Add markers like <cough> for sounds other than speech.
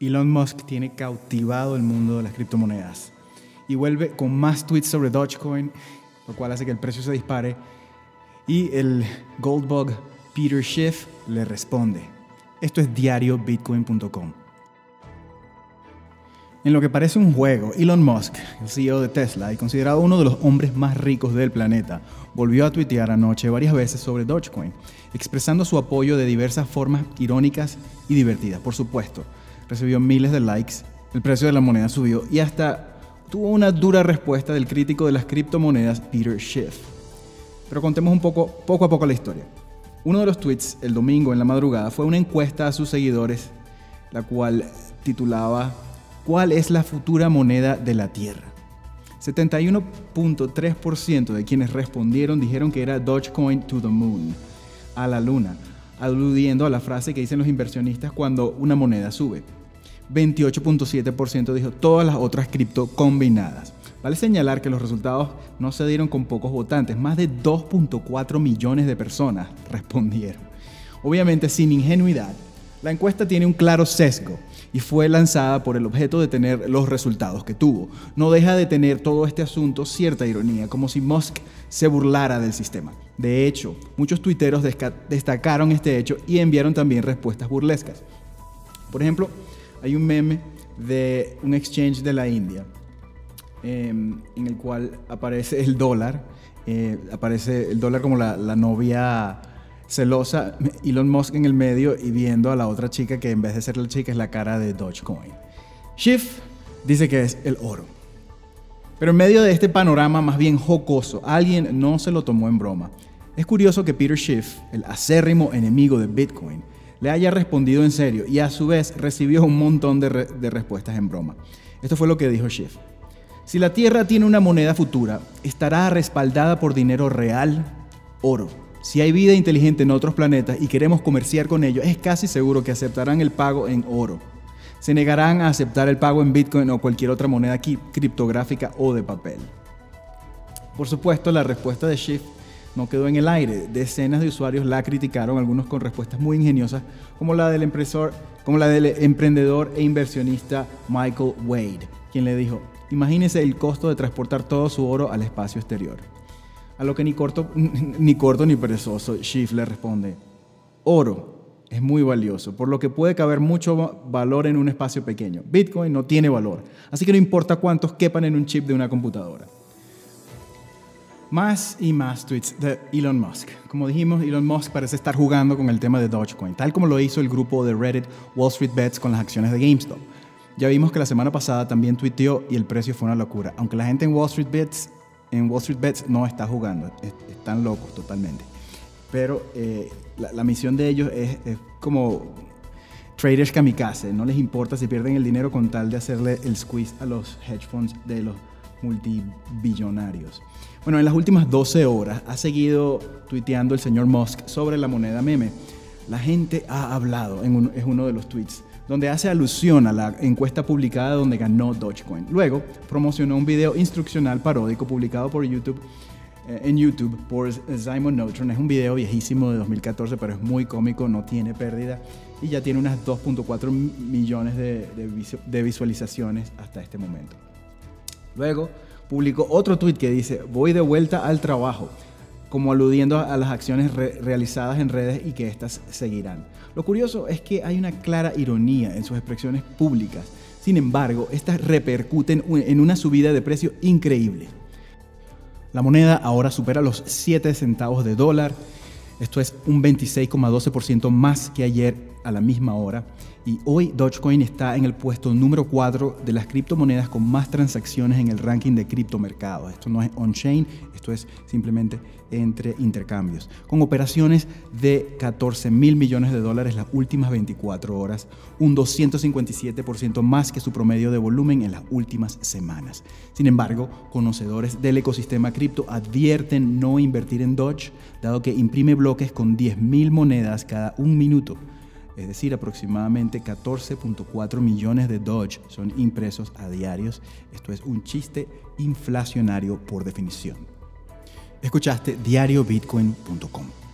Elon Musk tiene cautivado el mundo de las criptomonedas y vuelve con más tweets sobre Dogecoin, lo cual hace que el precio se dispare. Y el Goldbug Peter Schiff le responde. Esto es diariobitcoin.com. En lo que parece un juego, Elon Musk, el CEO de Tesla y considerado uno de los hombres más ricos del planeta, volvió a tuitear anoche varias veces sobre Dogecoin, expresando su apoyo de diversas formas irónicas y divertidas. Por supuesto, recibió miles de likes, el precio de la moneda subió y hasta tuvo una dura respuesta del crítico de las criptomonedas Peter Schiff. Pero contemos un poco, poco a poco la historia. Uno de los tweets el domingo en la madrugada fue una encuesta a sus seguidores, la cual titulaba ¿Cuál es la futura moneda de la Tierra? 71.3% de quienes respondieron dijeron que era Dogecoin to the moon, a la luna, aludiendo a la frase que dicen los inversionistas cuando una moneda sube. 28.7% dijo todas las otras cripto combinadas. Vale señalar que los resultados no se dieron con pocos votantes, más de 2.4 millones de personas respondieron. Obviamente sin ingenuidad, la encuesta tiene un claro sesgo y fue lanzada por el objeto de tener los resultados que tuvo. No deja de tener todo este asunto cierta ironía, como si Musk se burlara del sistema. De hecho, muchos tuiteros destacaron este hecho y enviaron también respuestas burlescas. Por ejemplo, hay un meme de un exchange de la India em, en el cual aparece el dólar, eh, aparece el dólar como la, la novia celosa, Elon Musk en el medio y viendo a la otra chica que en vez de ser la chica es la cara de Dogecoin. Schiff dice que es el oro. Pero en medio de este panorama más bien jocoso, alguien no se lo tomó en broma. Es curioso que Peter Schiff, el acérrimo enemigo de Bitcoin, le haya respondido en serio y a su vez recibió un montón de, respuestas en broma. Esto fue lo que dijo Schiff. Si la Tierra tiene una moneda futura, estará respaldada por dinero real, oro si hay vida inteligente en otros planetas y queremos comerciar con ellos, es casi seguro que aceptarán el pago en oro. Se negarán a aceptar el pago en Bitcoin o cualquier otra moneda criptográfica o de papel. Por supuesto, la respuesta de Schiff no quedó en el aire. Decenas de usuarios la criticaron, algunos con respuestas muy ingeniosas, como la del, emprendedor e inversionista Michael Wade, quien le dijo, imagínese el costo de transportar todo su oro al espacio exterior. A lo que ni corto <laughs> ni, corto, ni perezoso, Schiff le responde, oro es muy valioso, por lo que puede caber mucho valor en un espacio pequeño. Bitcoin no tiene valor, así que no importa cuántos quepan en un chip de una computadora. Más y más tweets de Elon Musk. Como dijimos, Elon Musk parece estar jugando con el tema de Dogecoin, tal como lo hizo el grupo de Reddit Wall Street Bets con las acciones de GameStop. Ya vimos que la semana pasada también tuiteó y el precio fue una locura. Aunque la gente en Wall Street Bets en Wall Street Bets no está jugando, están locos totalmente. Pero eh, la, misión de ellos es, como traders kamikaze, no les importa si pierden el dinero con tal de hacerle el squeeze a los hedge funds de los multibillonarios. Bueno, en las últimas 12 horas ha seguido tuiteando el señor Musk sobre la moneda meme. La gente ha hablado, en es uno de los tweets donde hace alusión a la encuesta publicada donde ganó Dogecoin. Luego, promocionó un video instruccional paródico publicado por YouTube eh, en YouTube por Simon Neutron. Es un video viejísimo de 2014, pero es muy cómico, no tiene pérdida y ya tiene unas 2.4 millones de, de, visualizaciones hasta este momento. Luego, publicó otro tweet que dice, voy de vuelta al trabajo como aludiendo a las acciones realizadas en redes y que éstas seguirán. Lo curioso es que hay una clara ironía en sus expresiones públicas. Sin embargo, estas repercuten en una subida de precio increíble. La moneda ahora supera los 7 centavos de dólar. Esto es un 26,12% más que ayer a la misma hora y hoy Dogecoin está en el puesto número 4 de las criptomonedas con más transacciones en el ranking de criptomercados. Esto no es on-chain, esto es simplemente entre intercambios, con operaciones de 14 mil millones de dólares las últimas 24 horas, un 257% más que su promedio de volumen en las últimas semanas. Sin embargo, conocedores del ecosistema cripto advierten no invertir en Doge, dado que imprime bloques con 10 mil monedas cada un minuto es decir, aproximadamente 14.4 millones de Dodge son impresos a diarios. Esto es un chiste inflacionario por definición. Escuchaste diariobitcoin.com.